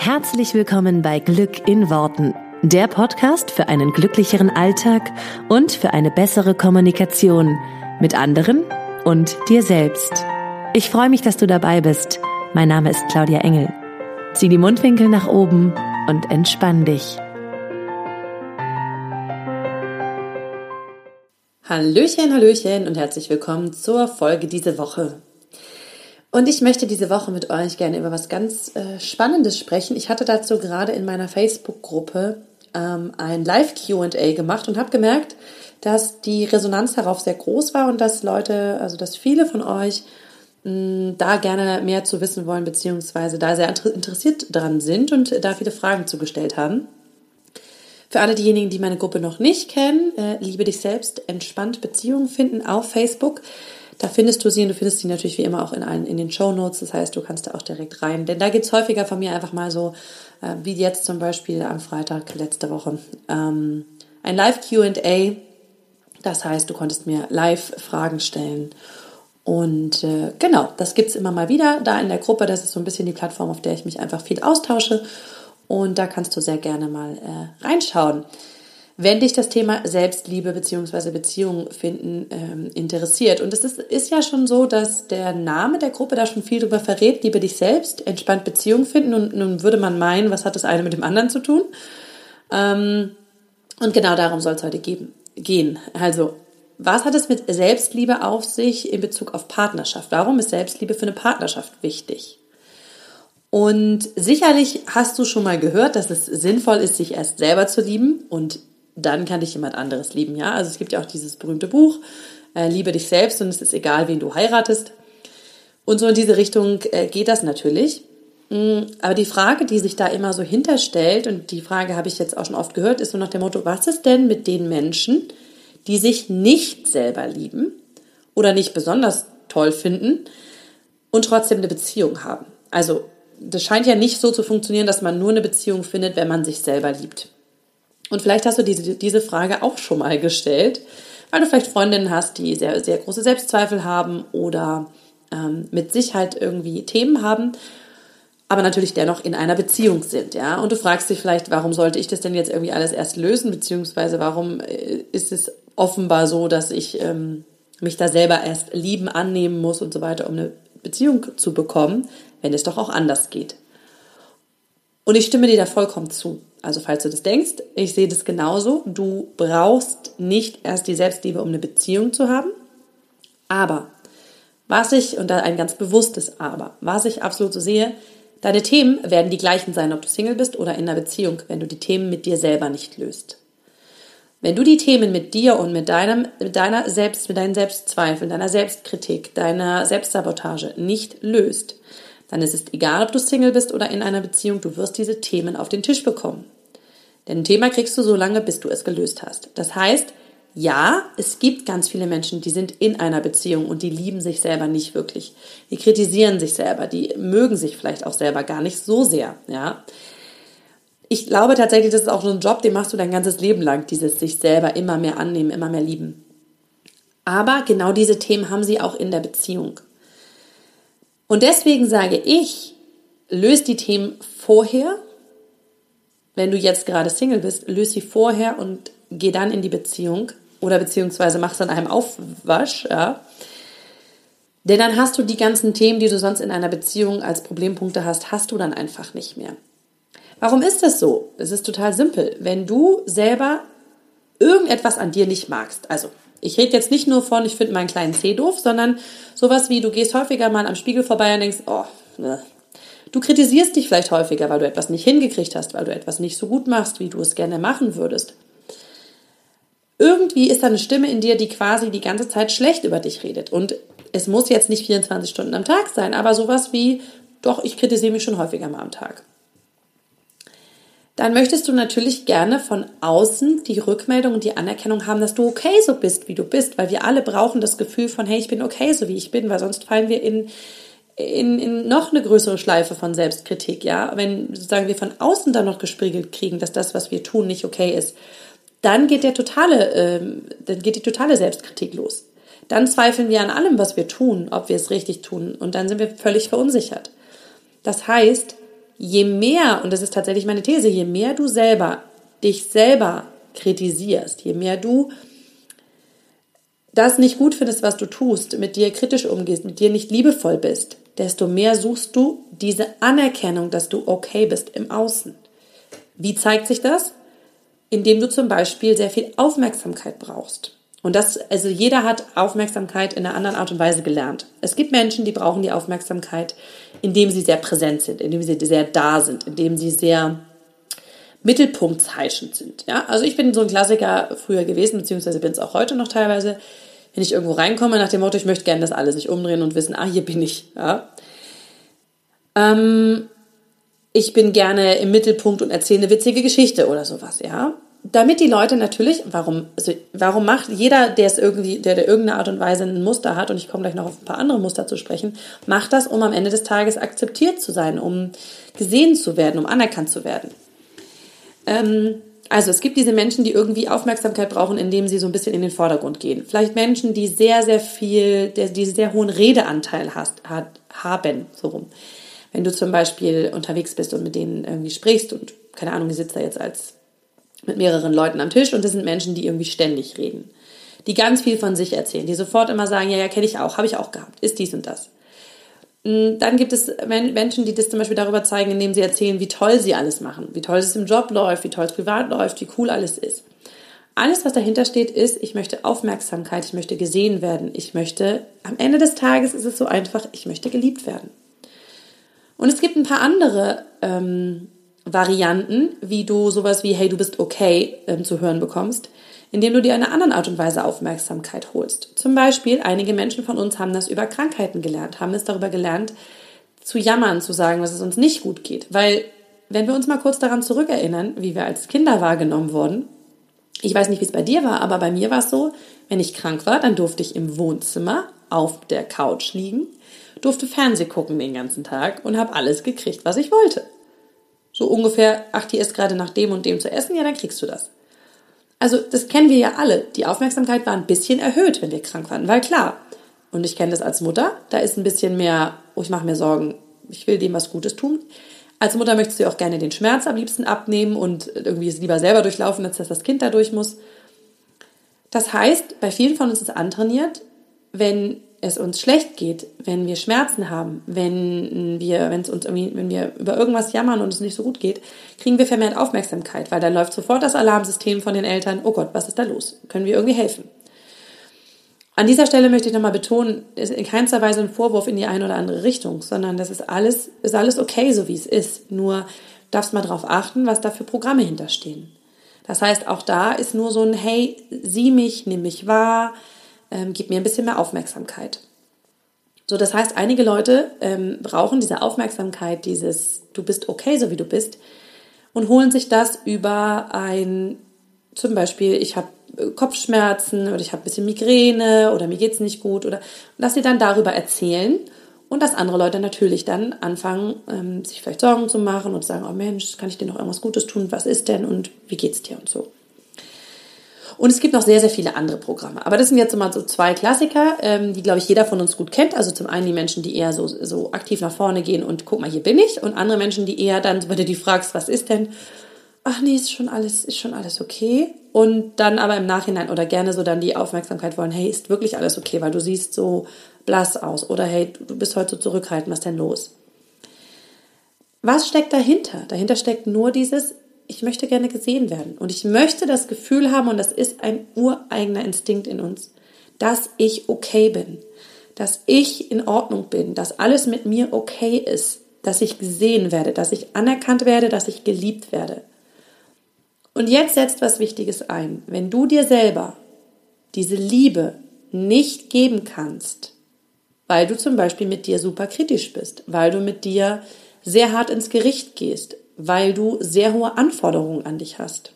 Herzlich willkommen bei Glück in Worten, der Podcast für einen glücklicheren Alltag und für eine bessere Kommunikation mit anderen und dir selbst. Ich freue mich, dass du dabei bist. Mein Name ist Claudia Engel. Zieh die Mundwinkel nach oben und entspann dich. Hallöchen, Hallöchen und herzlich willkommen zur Folge diese Woche. Und ich möchte diese Woche mit euch gerne über was ganz äh, Spannendes sprechen. Ich hatte dazu gerade in meiner Facebook-Gruppe ähm, ein Live-QA gemacht und habe gemerkt, dass die Resonanz darauf sehr groß war und dass Leute, also dass viele von euch mh, da gerne mehr zu wissen wollen, beziehungsweise da sehr interessiert dran sind und da viele Fragen zugestellt haben. Für alle diejenigen, die meine Gruppe noch nicht kennen, äh, liebe dich selbst, entspannt Beziehungen finden auf Facebook. Da findest du sie und du findest sie natürlich wie immer auch in, allen, in den Show Notes. Das heißt, du kannst da auch direkt rein. Denn da geht's häufiger von mir einfach mal so, äh, wie jetzt zum Beispiel am Freitag letzte Woche, ähm, ein Live-QA. Das heißt, du konntest mir live Fragen stellen. Und äh, genau, das gibt's immer mal wieder da in der Gruppe. Das ist so ein bisschen die Plattform, auf der ich mich einfach viel austausche. Und da kannst du sehr gerne mal äh, reinschauen. Wenn dich das Thema Selbstliebe bzw. Beziehung finden ähm, interessiert. Und es ist, ist ja schon so, dass der Name der Gruppe da schon viel darüber verrät, liebe dich selbst, entspannt Beziehung finden. Und nun würde man meinen, was hat das eine mit dem anderen zu tun? Ähm, und genau darum soll es heute geben, gehen. Also, was hat es mit Selbstliebe auf sich in Bezug auf Partnerschaft? Warum ist Selbstliebe für eine Partnerschaft wichtig? Und sicherlich hast du schon mal gehört, dass es sinnvoll ist, sich erst selber zu lieben und dann kann dich jemand anderes lieben, ja. Also es gibt ja auch dieses berühmte Buch, äh, Liebe dich selbst und es ist egal, wen du heiratest. Und so in diese Richtung äh, geht das natürlich. Mm, aber die Frage, die sich da immer so hinterstellt, und die Frage habe ich jetzt auch schon oft gehört, ist so nach dem Motto, was ist denn mit den Menschen, die sich nicht selber lieben oder nicht besonders toll finden und trotzdem eine Beziehung haben? Also, das scheint ja nicht so zu funktionieren, dass man nur eine Beziehung findet, wenn man sich selber liebt. Und vielleicht hast du diese, diese Frage auch schon mal gestellt, weil du vielleicht Freundinnen hast, die sehr, sehr große Selbstzweifel haben oder ähm, mit Sicherheit irgendwie Themen haben, aber natürlich dennoch in einer Beziehung sind, ja. Und du fragst dich vielleicht, warum sollte ich das denn jetzt irgendwie alles erst lösen, beziehungsweise warum äh, ist es offenbar so, dass ich ähm, mich da selber erst lieben, annehmen muss und so weiter, um eine Beziehung zu bekommen, wenn es doch auch anders geht. Und ich stimme dir da vollkommen zu. Also falls du das denkst, ich sehe das genauso. Du brauchst nicht erst die Selbstliebe, um eine Beziehung zu haben. Aber was ich, und da ein ganz bewusstes Aber, was ich absolut so sehe, deine Themen werden die gleichen sein, ob du Single bist oder in einer Beziehung, wenn du die Themen mit dir selber nicht löst. Wenn du die Themen mit dir und mit deinem, mit deiner Selbst, mit deinen Selbstzweifeln, deiner Selbstkritik, deiner Selbstsabotage nicht löst, dann ist es egal, ob du Single bist oder in einer Beziehung, du wirst diese Themen auf den Tisch bekommen. Denn ein Thema kriegst du so lange, bis du es gelöst hast. Das heißt, ja, es gibt ganz viele Menschen, die sind in einer Beziehung und die lieben sich selber nicht wirklich. Die kritisieren sich selber, die mögen sich vielleicht auch selber gar nicht so sehr, ja. Ich glaube tatsächlich, das ist auch so ein Job, den machst du dein ganzes Leben lang, dieses sich selber immer mehr annehmen, immer mehr lieben. Aber genau diese Themen haben sie auch in der Beziehung. Und deswegen sage ich, löst die Themen vorher. Wenn du jetzt gerade Single bist, löst sie vorher und geh dann in die Beziehung oder beziehungsweise machst dann einem Aufwasch, ja. Denn dann hast du die ganzen Themen, die du sonst in einer Beziehung als Problempunkte hast, hast du dann einfach nicht mehr. Warum ist das so? Es ist total simpel. Wenn du selber irgendetwas an dir nicht magst, also ich rede jetzt nicht nur von, ich finde meinen kleinen Zeh doof, sondern sowas wie, du gehst häufiger mal am Spiegel vorbei und denkst, oh, ne. Du kritisierst dich vielleicht häufiger, weil du etwas nicht hingekriegt hast, weil du etwas nicht so gut machst, wie du es gerne machen würdest. Irgendwie ist da eine Stimme in dir, die quasi die ganze Zeit schlecht über dich redet. Und es muss jetzt nicht 24 Stunden am Tag sein, aber sowas wie, doch, ich kritisiere mich schon häufiger mal am Tag dann möchtest du natürlich gerne von außen die Rückmeldung und die Anerkennung haben, dass du okay so bist, wie du bist, weil wir alle brauchen das Gefühl von, hey, ich bin okay so, wie ich bin, weil sonst fallen wir in, in, in noch eine größere Schleife von Selbstkritik, ja. Wenn sozusagen wir von außen dann noch gespiegelt kriegen, dass das, was wir tun, nicht okay ist, dann geht der totale, ähm, dann geht die totale Selbstkritik los. Dann zweifeln wir an allem, was wir tun, ob wir es richtig tun, und dann sind wir völlig verunsichert. Das heißt, je mehr, und das ist tatsächlich meine These, je mehr du selber dich selber kritisierst, je mehr du das nicht gut findest, was du tust, mit dir kritisch umgehst, mit dir nicht liebevoll bist, desto mehr suchst du diese Anerkennung, dass du okay bist im Außen. Wie zeigt sich das? Indem du zum Beispiel sehr viel Aufmerksamkeit brauchst. Und das, also jeder hat Aufmerksamkeit in einer anderen Art und Weise gelernt. Es gibt Menschen, die brauchen die Aufmerksamkeit, indem sie sehr präsent sind, indem sie sehr da sind, indem sie sehr mittelpunktheischend sind. Ja, also ich bin so ein Klassiker früher gewesen, beziehungsweise bin es auch heute noch teilweise, wenn ich irgendwo reinkomme nach dem Motto, ich möchte gerne, dass alle sich umdrehen und wissen, ah, hier bin ich. Ja. Ähm, ich bin gerne im Mittelpunkt und erzähle eine witzige Geschichte oder sowas, ja damit die Leute natürlich, warum, also warum macht jeder, der es irgendwie, der, der irgendeine Art und Weise ein Muster hat, und ich komme gleich noch auf ein paar andere Muster zu sprechen, macht das, um am Ende des Tages akzeptiert zu sein, um gesehen zu werden, um anerkannt zu werden. Ähm, also es gibt diese Menschen, die irgendwie Aufmerksamkeit brauchen, indem sie so ein bisschen in den Vordergrund gehen. Vielleicht Menschen, die sehr, sehr viel, die sehr hohen Redeanteil hast, hat, haben, so rum. Wenn du zum Beispiel unterwegs bist und mit denen irgendwie sprichst und keine Ahnung, die sitzt da jetzt als mit mehreren Leuten am Tisch und das sind Menschen, die irgendwie ständig reden. Die ganz viel von sich erzählen, die sofort immer sagen, ja, ja, kenne ich auch, habe ich auch gehabt, ist dies und das. Mm, dann gibt es Menschen, die das zum Beispiel darüber zeigen, indem sie erzählen, wie toll sie alles machen, wie toll es im Job läuft, wie toll es privat läuft, wie cool alles ist. Alles, was dahinter steht, ist, ich möchte Aufmerksamkeit, ich möchte gesehen werden, ich möchte, am Ende des Tages ist es so einfach, ich möchte geliebt werden. Und es gibt ein paar andere ähm, Varianten, wie du sowas wie Hey, du bist okay ähm, zu hören bekommst, indem du dir eine andere Art und Weise Aufmerksamkeit holst. Zum Beispiel, einige Menschen von uns haben das über Krankheiten gelernt, haben es darüber gelernt, zu jammern, zu sagen, dass es uns nicht gut geht. Weil, wenn wir uns mal kurz daran zurückerinnern, wie wir als Kinder wahrgenommen wurden, ich weiß nicht, wie es bei dir war, aber bei mir war es so, wenn ich krank war, dann durfte ich im Wohnzimmer auf der Couch liegen, durfte Fernseh gucken den ganzen Tag und habe alles gekriegt, was ich wollte so ungefähr, ach, die ist gerade nach dem und dem zu essen, ja, dann kriegst du das. Also das kennen wir ja alle. Die Aufmerksamkeit war ein bisschen erhöht, wenn wir krank waren, weil klar, und ich kenne das als Mutter, da ist ein bisschen mehr, oh, ich mache mir Sorgen, ich will dem was Gutes tun. Als Mutter möchtest du auch gerne den Schmerz am liebsten abnehmen und irgendwie es lieber selber durchlaufen, als dass das Kind da durch muss. Das heißt, bei vielen von uns ist antrainiert, wenn es uns schlecht geht, wenn wir Schmerzen haben, wenn wir, wenn es uns irgendwie, wenn wir über irgendwas jammern und es nicht so gut geht, kriegen wir vermehrt Aufmerksamkeit, weil dann läuft sofort das Alarmsystem von den Eltern, oh Gott, was ist da los? Können wir irgendwie helfen? An dieser Stelle möchte ich nochmal betonen, ist in keinster Weise ein Vorwurf in die eine oder andere Richtung, sondern das ist alles, ist alles okay, so wie es ist. Nur darfst mal darauf achten, was da für Programme hinterstehen. Das heißt, auch da ist nur so ein, hey, sieh mich, nimm mich wahr, ähm, gib mir ein bisschen mehr Aufmerksamkeit. So, das heißt, einige Leute ähm, brauchen diese Aufmerksamkeit, dieses Du bist okay, so wie du bist, und holen sich das über ein, zum Beispiel, ich habe äh, Kopfschmerzen oder ich habe ein bisschen Migräne oder mir geht's nicht gut oder dass sie dann darüber erzählen und dass andere Leute natürlich dann anfangen, ähm, sich vielleicht Sorgen zu machen und sagen, oh Mensch, kann ich dir noch irgendwas Gutes tun? Was ist denn und wie geht's dir und so. Und es gibt noch sehr, sehr viele andere Programme. Aber das sind jetzt mal so zwei Klassiker, ähm, die, glaube ich, jeder von uns gut kennt. Also zum einen die Menschen, die eher so, so aktiv nach vorne gehen und guck mal, hier bin ich. Und andere Menschen, die eher dann, wenn du die fragst, was ist denn? Ach nee, ist schon alles, ist schon alles okay. Und dann aber im Nachhinein oder gerne so dann die Aufmerksamkeit wollen, hey, ist wirklich alles okay, weil du siehst so blass aus. Oder hey, du bist heute so zurückhaltend, was denn los? Was steckt dahinter? Dahinter steckt nur dieses, ich möchte gerne gesehen werden. Und ich möchte das Gefühl haben, und das ist ein ureigener Instinkt in uns, dass ich okay bin, dass ich in Ordnung bin, dass alles mit mir okay ist, dass ich gesehen werde, dass ich anerkannt werde, dass ich geliebt werde. Und jetzt setzt was Wichtiges ein. Wenn du dir selber diese Liebe nicht geben kannst, weil du zum Beispiel mit dir super kritisch bist, weil du mit dir sehr hart ins Gericht gehst, weil du sehr hohe Anforderungen an dich hast.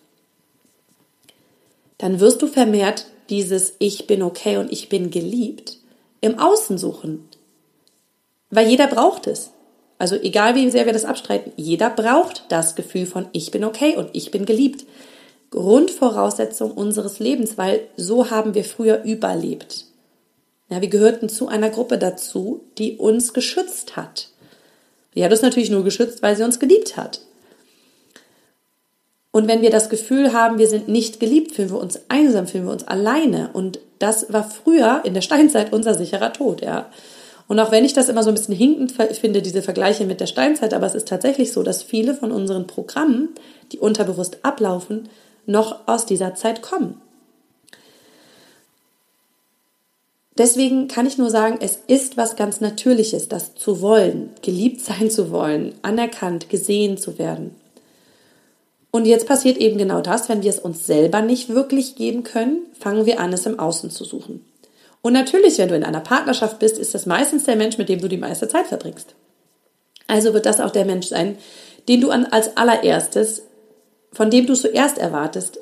Dann wirst du vermehrt dieses Ich bin okay und ich bin geliebt im Außen suchen. Weil jeder braucht es. Also egal wie sehr wir das abstreiten, jeder braucht das Gefühl von Ich bin okay und ich bin geliebt. Grundvoraussetzung unseres Lebens, weil so haben wir früher überlebt. Ja, wir gehörten zu einer Gruppe dazu, die uns geschützt hat. Die hat uns natürlich nur geschützt, weil sie uns geliebt hat. Und wenn wir das Gefühl haben, wir sind nicht geliebt, fühlen wir uns einsam, fühlen wir uns alleine. Und das war früher in der Steinzeit unser sicherer Tod, ja. Und auch wenn ich das immer so ein bisschen hinkend finde, diese Vergleiche mit der Steinzeit, aber es ist tatsächlich so, dass viele von unseren Programmen, die unterbewusst ablaufen, noch aus dieser Zeit kommen. Deswegen kann ich nur sagen, es ist was ganz Natürliches, das zu wollen, geliebt sein zu wollen, anerkannt, gesehen zu werden. Und jetzt passiert eben genau das, wenn wir es uns selber nicht wirklich geben können, fangen wir an, es im Außen zu suchen. Und natürlich, wenn du in einer Partnerschaft bist, ist das meistens der Mensch, mit dem du die meiste Zeit verbringst. Also wird das auch der Mensch sein, den du als allererstes, von dem du zuerst erwartest,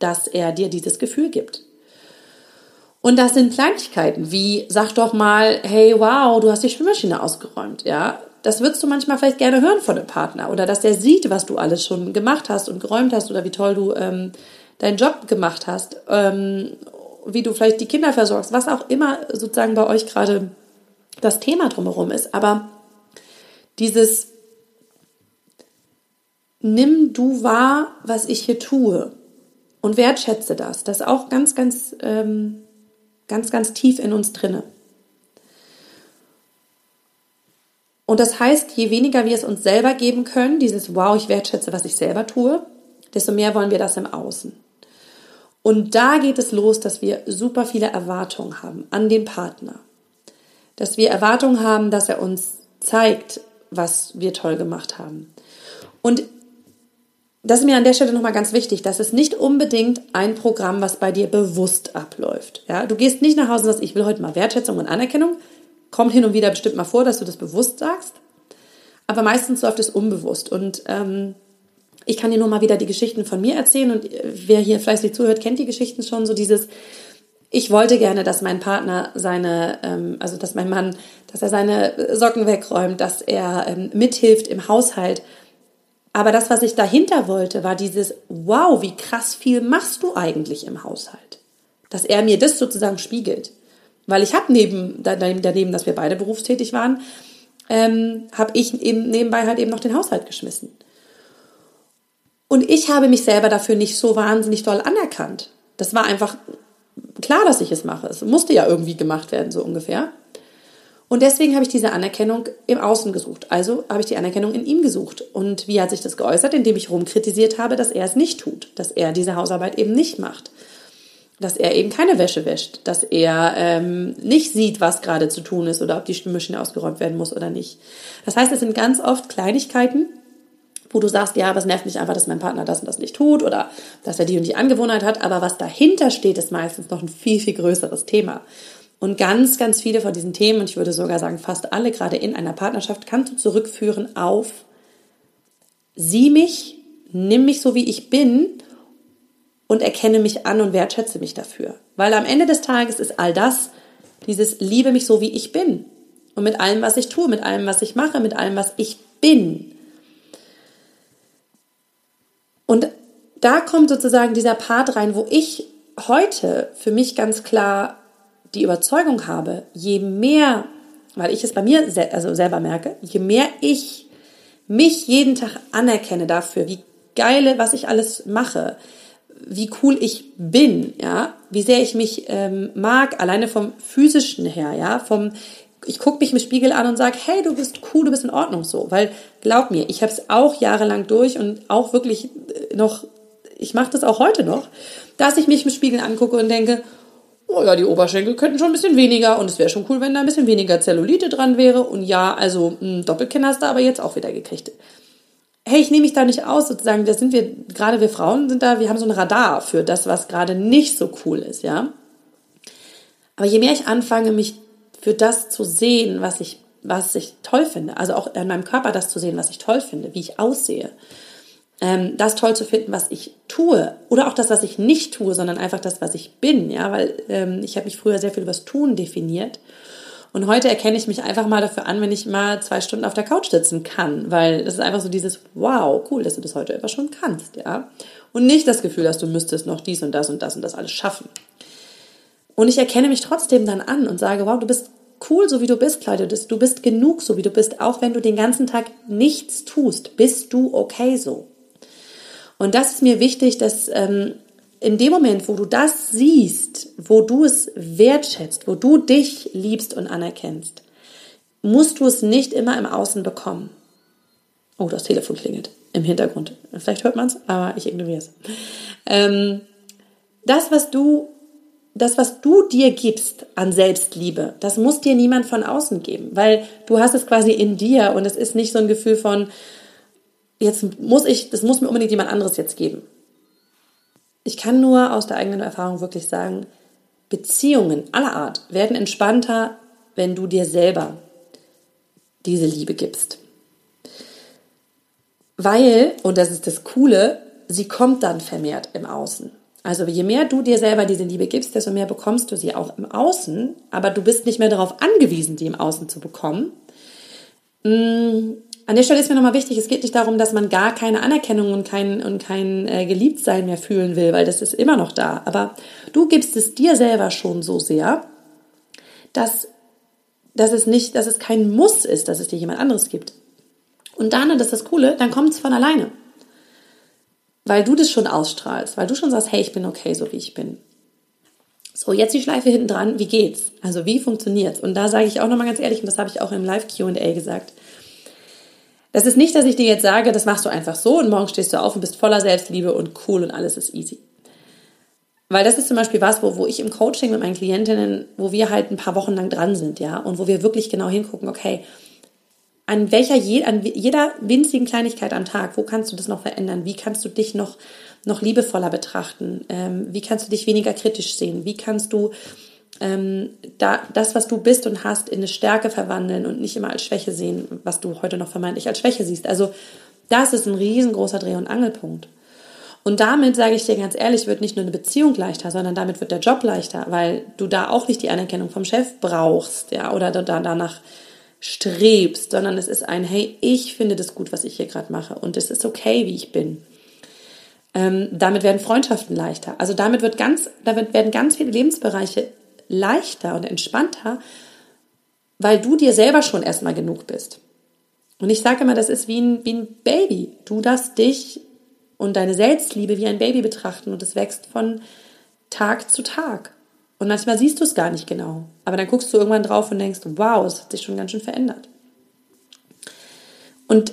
dass er dir dieses Gefühl gibt. Und das sind Kleinigkeiten wie, sag doch mal, hey, wow, du hast die Schwimmmaschine ausgeräumt, ja. Das würdest du manchmal vielleicht gerne hören von dem Partner oder dass der sieht, was du alles schon gemacht hast und geräumt hast oder wie toll du ähm, deinen Job gemacht hast, ähm, wie du vielleicht die Kinder versorgst, was auch immer sozusagen bei euch gerade das Thema drumherum ist. Aber dieses Nimm du wahr, was ich hier tue und wertschätze das. Das ist auch ganz, ganz ähm, ganz, ganz tief in uns drinne. Und das heißt, je weniger wir es uns selber geben können, dieses Wow, ich wertschätze, was ich selber tue, desto mehr wollen wir das im Außen. Und da geht es los, dass wir super viele Erwartungen haben an den Partner. Dass wir Erwartungen haben, dass er uns zeigt, was wir toll gemacht haben. Und das ist mir an der Stelle nochmal ganz wichtig. Das ist nicht unbedingt ein Programm, was bei dir bewusst abläuft. Ja, du gehst nicht nach Hause und sagst, ich will heute mal Wertschätzung und Anerkennung. Kommt hin und wieder bestimmt mal vor, dass du das bewusst sagst. Aber meistens läuft es unbewusst. Und ähm, ich kann dir nur mal wieder die Geschichten von mir erzählen. Und äh, wer hier fleißig zuhört, kennt die Geschichten schon. So dieses, ich wollte gerne, dass mein Partner seine, ähm, also dass mein Mann, dass er seine Socken wegräumt, dass er ähm, mithilft im Haushalt aber das, was ich dahinter wollte, war dieses, wow, wie krass viel machst du eigentlich im Haushalt? Dass er mir das sozusagen spiegelt. Weil ich habe neben, daneben, dass wir beide berufstätig waren, ähm, habe ich eben nebenbei halt eben noch den Haushalt geschmissen. Und ich habe mich selber dafür nicht so wahnsinnig doll anerkannt. Das war einfach klar, dass ich es mache. Es musste ja irgendwie gemacht werden, so ungefähr. Und deswegen habe ich diese Anerkennung im Außen gesucht. Also habe ich die Anerkennung in ihm gesucht. Und wie hat sich das geäußert? Indem ich rumkritisiert habe, dass er es nicht tut, dass er diese Hausarbeit eben nicht macht, dass er eben keine Wäsche wäscht, dass er ähm, nicht sieht, was gerade zu tun ist oder ob die Maschine ausgeräumt werden muss oder nicht. Das heißt, es sind ganz oft Kleinigkeiten, wo du sagst, ja, aber es nervt mich einfach, dass mein Partner das und das nicht tut oder dass er die und die Angewohnheit hat. Aber was dahinter steht, ist meistens noch ein viel, viel größeres Thema. Und ganz, ganz viele von diesen Themen, und ich würde sogar sagen fast alle, gerade in einer Partnerschaft, kannst du zurückführen auf, sieh mich, nimm mich so, wie ich bin und erkenne mich an und wertschätze mich dafür. Weil am Ende des Tages ist all das, dieses liebe mich so, wie ich bin. Und mit allem, was ich tue, mit allem, was ich mache, mit allem, was ich bin. Und da kommt sozusagen dieser Part rein, wo ich heute für mich ganz klar die Überzeugung habe, je mehr, weil ich es bei mir also selber merke, je mehr ich mich jeden Tag anerkenne dafür, wie geile, was ich alles mache, wie cool ich bin, ja, wie sehr ich mich ähm, mag, alleine vom physischen her, ja, vom ich gucke mich im Spiegel an und sage, hey, du bist cool, du bist in Ordnung so, weil glaub mir, ich habe es auch jahrelang durch und auch wirklich äh, noch, ich mache das auch heute noch, dass ich mich im Spiegel angucke und denke, oh ja, die Oberschenkel könnten schon ein bisschen weniger und es wäre schon cool, wenn da ein bisschen weniger Zellulite dran wäre. Und ja, also ein Doppelkinn hast du aber jetzt auch wieder gekriegt. Hey, ich nehme mich da nicht aus, sozusagen, das sind wir, gerade wir Frauen sind da, wir haben so ein Radar für das, was gerade nicht so cool ist, ja. Aber je mehr ich anfange, mich für das zu sehen, was ich, was ich toll finde, also auch in meinem Körper das zu sehen, was ich toll finde, wie ich aussehe, ähm, das toll zu finden, was ich tue oder auch das, was ich nicht tue, sondern einfach das, was ich bin, ja, weil ähm, ich habe mich früher sehr viel über das Tun definiert und heute erkenne ich mich einfach mal dafür an, wenn ich mal zwei Stunden auf der Couch sitzen kann, weil das ist einfach so dieses Wow, cool, dass du das heute einfach schon kannst, ja, und nicht das Gefühl, dass du müsstest noch dies und das und das und das alles schaffen. Und ich erkenne mich trotzdem dann an und sage, wow, du bist cool, so wie du bist, Claudia. Du bist genug, so wie du bist. Auch wenn du den ganzen Tag nichts tust, bist du okay so. Und das ist mir wichtig, dass ähm, in dem Moment, wo du das siehst, wo du es wertschätzt, wo du dich liebst und anerkennst, musst du es nicht immer im Außen bekommen. Oh, das Telefon klingelt im Hintergrund. Vielleicht hört man es, aber ich ignoriere es. Ähm, das, was du, das, was du dir gibst an Selbstliebe, das muss dir niemand von außen geben, weil du hast es quasi in dir und es ist nicht so ein Gefühl von, jetzt muss ich, das muss mir unbedingt jemand anderes jetzt geben. Ich kann nur aus der eigenen Erfahrung wirklich sagen, Beziehungen aller Art werden entspannter, wenn du dir selber diese Liebe gibst. Weil, und das ist das Coole, sie kommt dann vermehrt im Außen. Also je mehr du dir selber diese Liebe gibst, desto mehr bekommst du sie auch im Außen, aber du bist nicht mehr darauf angewiesen, die im Außen zu bekommen. An der Stelle ist mir nochmal wichtig, es geht nicht darum, dass man gar keine Anerkennung und kein, und kein äh, Geliebtsein mehr fühlen will, weil das ist immer noch da. Aber du gibst es dir selber schon so sehr, dass, dass es nicht, dass es kein Muss ist, dass es dir jemand anderes gibt. Und dann, und das ist das Coole, dann kommt es von alleine. Weil du das schon ausstrahlst, weil du schon sagst, hey, ich bin okay, so wie ich bin. So, jetzt die Schleife hinten dran, wie geht's? Also wie funktioniert's? Und da sage ich auch nochmal ganz ehrlich, und das habe ich auch im Live Q&A gesagt, das ist nicht, dass ich dir jetzt sage, das machst du einfach so und morgen stehst du auf und bist voller Selbstliebe und cool und alles ist easy. Weil das ist zum Beispiel was, wo, wo ich im Coaching mit meinen Klientinnen, wo wir halt ein paar Wochen lang dran sind, ja, und wo wir wirklich genau hingucken, okay, an welcher, an jeder winzigen Kleinigkeit am Tag, wo kannst du das noch verändern? Wie kannst du dich noch, noch liebevoller betrachten? Ähm, wie kannst du dich weniger kritisch sehen? Wie kannst du ähm, da, das, was du bist und hast, in eine Stärke verwandeln und nicht immer als Schwäche sehen, was du heute noch vermeintlich als Schwäche siehst. Also das ist ein riesengroßer Dreh- und Angelpunkt. Und damit sage ich dir ganz ehrlich, wird nicht nur eine Beziehung leichter, sondern damit wird der Job leichter, weil du da auch nicht die Anerkennung vom Chef brauchst, ja, oder da danach strebst, sondern es ist ein, hey, ich finde das gut, was ich hier gerade mache und es ist okay, wie ich bin. Ähm, damit werden Freundschaften leichter. Also damit wird ganz, damit werden ganz viele Lebensbereiche leichter und entspannter, weil du dir selber schon erstmal genug bist. Und ich sage immer, das ist wie ein, wie ein Baby. Du darfst dich und deine Selbstliebe wie ein Baby betrachten und es wächst von Tag zu Tag. Und manchmal siehst du es gar nicht genau. Aber dann guckst du irgendwann drauf und denkst, wow, es hat sich schon ganz schön verändert. Und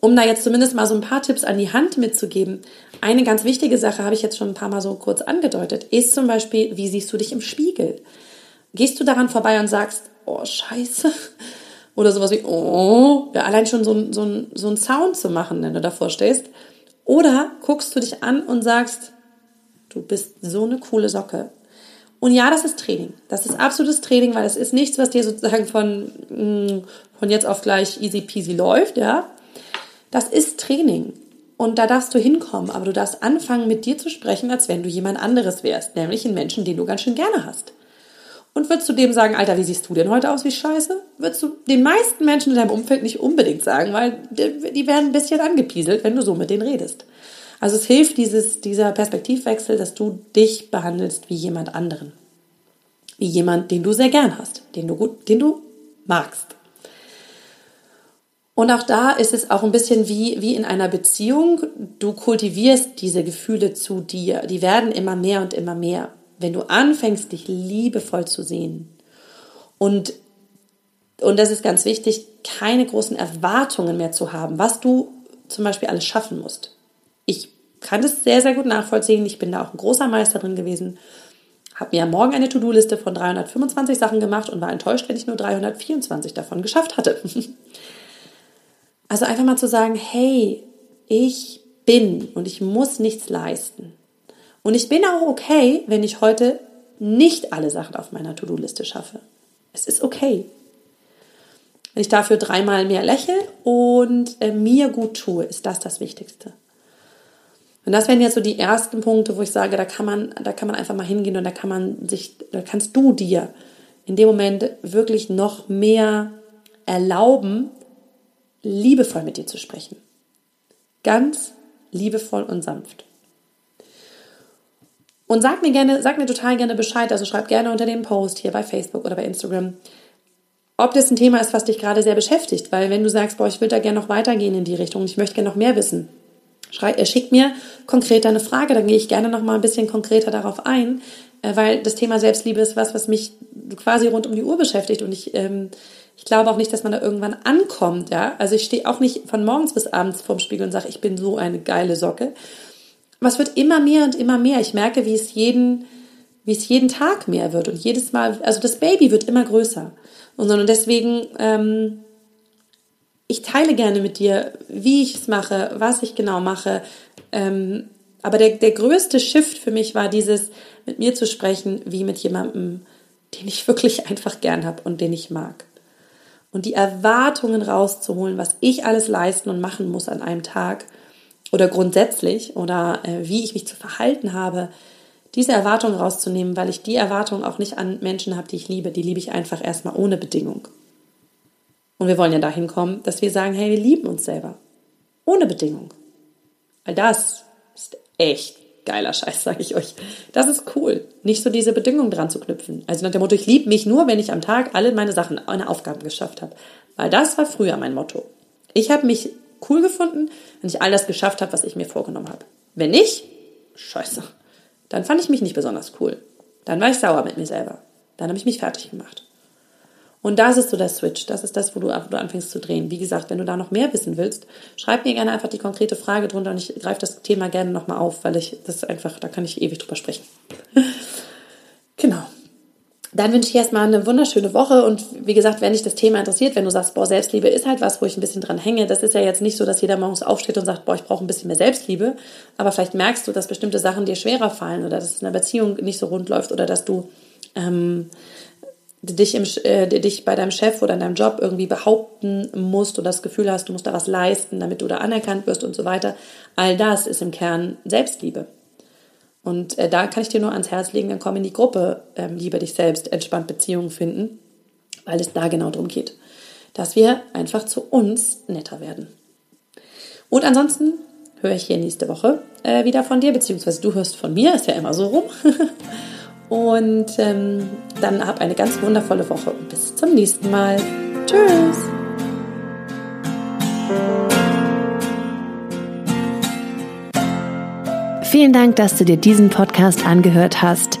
um da jetzt zumindest mal so ein paar Tipps an die Hand mitzugeben, eine ganz wichtige Sache habe ich jetzt schon ein paar Mal so kurz angedeutet, ist zum Beispiel, wie siehst du dich im Spiegel? Gehst du daran vorbei und sagst, oh Scheiße, oder sowas wie, oh, ja, allein schon so, so, so einen Sound zu machen, wenn du davor stehst. Oder guckst du dich an und sagst, du bist so eine coole Socke. Und ja, das ist Training. Das ist absolutes Training, weil es ist nichts, was dir sozusagen von, mm, von jetzt auf gleich easy peasy läuft, ja. Das ist Training. Und da darfst du hinkommen, aber du darfst anfangen, mit dir zu sprechen, als wenn du jemand anderes wärst, nämlich einen Menschen, den du ganz schön gerne hast. Und würdest du dem sagen, Alter, wie siehst du denn heute aus, wie scheiße? Würdest du den meisten Menschen in deinem Umfeld nicht unbedingt sagen, weil die werden ein bisschen angepieselt, wenn du so mit denen redest. Also es hilft dieses, dieser Perspektivwechsel, dass du dich behandelst wie jemand anderen. Wie jemand, den du sehr gern hast, den du gut, den du magst. Und auch da ist es auch ein bisschen wie, wie in einer Beziehung. Du kultivierst diese Gefühle zu dir. Die werden immer mehr und immer mehr. Wenn du anfängst, dich liebevoll zu sehen. Und, und das ist ganz wichtig, keine großen Erwartungen mehr zu haben, was du zum Beispiel alles schaffen musst. Ich kann das sehr, sehr gut nachvollziehen. Ich bin da auch ein großer Meister drin gewesen. Habe mir am Morgen eine To-Do-Liste von 325 Sachen gemacht und war enttäuscht, wenn ich nur 324 davon geschafft hatte. Also einfach mal zu sagen, hey, ich bin und ich muss nichts leisten. Und ich bin auch okay, wenn ich heute nicht alle Sachen auf meiner To-Do-Liste schaffe. Es ist okay. Wenn ich dafür dreimal mehr lächle und äh, mir gut tue, ist das das Wichtigste. Und das wären jetzt so die ersten Punkte, wo ich sage, da kann man, da kann man einfach mal hingehen und da kann man sich, da kannst du dir in dem Moment wirklich noch mehr erlauben, liebevoll mit dir zu sprechen. Ganz liebevoll und sanft. Und sag mir gerne, sag mir total gerne Bescheid. Also schreib gerne unter dem Post hier bei Facebook oder bei Instagram, ob das ein Thema ist, was dich gerade sehr beschäftigt. Weil wenn du sagst, boah, ich will da gerne noch weitergehen in die Richtung, ich möchte gerne noch mehr wissen, äh, schick mir konkret deine Frage, dann gehe ich gerne noch mal ein bisschen konkreter darauf ein, äh, weil das Thema Selbstliebe ist was, was mich quasi rund um die Uhr beschäftigt und ich ähm, ich glaube auch nicht, dass man da irgendwann ankommt, ja. Also ich stehe auch nicht von morgens bis abends vorm Spiegel und sage, ich bin so eine geile Socke, aber es wird immer mehr und immer mehr. Ich merke, wie es jeden, wie es jeden Tag mehr wird und jedes Mal, also das Baby wird immer größer. Und, und deswegen, ähm, ich teile gerne mit dir, wie ich es mache, was ich genau mache. Ähm, aber der, der größte Shift für mich war dieses, mit mir zu sprechen, wie mit jemandem, den ich wirklich einfach gern habe und den ich mag. Und die Erwartungen rauszuholen, was ich alles leisten und machen muss an einem Tag oder grundsätzlich oder äh, wie ich mich zu verhalten habe, diese Erwartung rauszunehmen, weil ich die Erwartung auch nicht an Menschen habe, die ich liebe. Die liebe ich einfach erstmal ohne Bedingung. Und wir wollen ja dahin kommen, dass wir sagen, hey, wir lieben uns selber. Ohne Bedingung. Weil das ist echt geiler Scheiß, sage ich euch. Das ist cool, nicht so diese Bedingungen dran zu knüpfen. Also nach dem Motto, ich liebe mich nur, wenn ich am Tag alle meine Sachen, meine Aufgaben geschafft habe. Weil das war früher mein Motto. Ich habe mich cool gefunden, wenn ich all das geschafft habe, was ich mir vorgenommen habe. Wenn nicht, scheiße. Dann fand ich mich nicht besonders cool. Dann war ich sauer mit mir selber. Dann habe ich mich fertig gemacht. Und das ist so der Switch. Das ist das, wo du, wo du anfängst zu drehen. Wie gesagt, wenn du da noch mehr wissen willst, schreib mir gerne einfach die konkrete Frage drunter und ich greife das Thema gerne nochmal auf, weil ich das einfach, da kann ich ewig drüber sprechen. genau. Dann wünsche ich erstmal eine wunderschöne Woche und wie gesagt, wenn dich das Thema interessiert, wenn du sagst, boah, Selbstliebe ist halt was, wo ich ein bisschen dran hänge, das ist ja jetzt nicht so, dass jeder morgens aufsteht und sagt, boah, ich brauche ein bisschen mehr Selbstliebe, aber vielleicht merkst du, dass bestimmte Sachen dir schwerer fallen oder dass es in einer Beziehung nicht so rund läuft oder dass du ähm, dich, im, äh, dich bei deinem Chef oder in deinem Job irgendwie behaupten musst oder das Gefühl hast, du musst da was leisten, damit du da anerkannt wirst und so weiter. All das ist im Kern Selbstliebe. Und äh, da kann ich dir nur ans Herz legen, dann komm in die Gruppe ähm, Liebe dich selbst, entspannt Beziehungen finden, weil es da genau darum geht, dass wir einfach zu uns netter werden. Und ansonsten höre ich hier nächste Woche äh, wieder von dir, beziehungsweise du hörst von mir, ist ja immer so rum. Und ähm, dann hab eine ganz wundervolle Woche und bis zum nächsten Mal. Tschüss! Vielen Dank, dass du dir diesen Podcast angehört hast.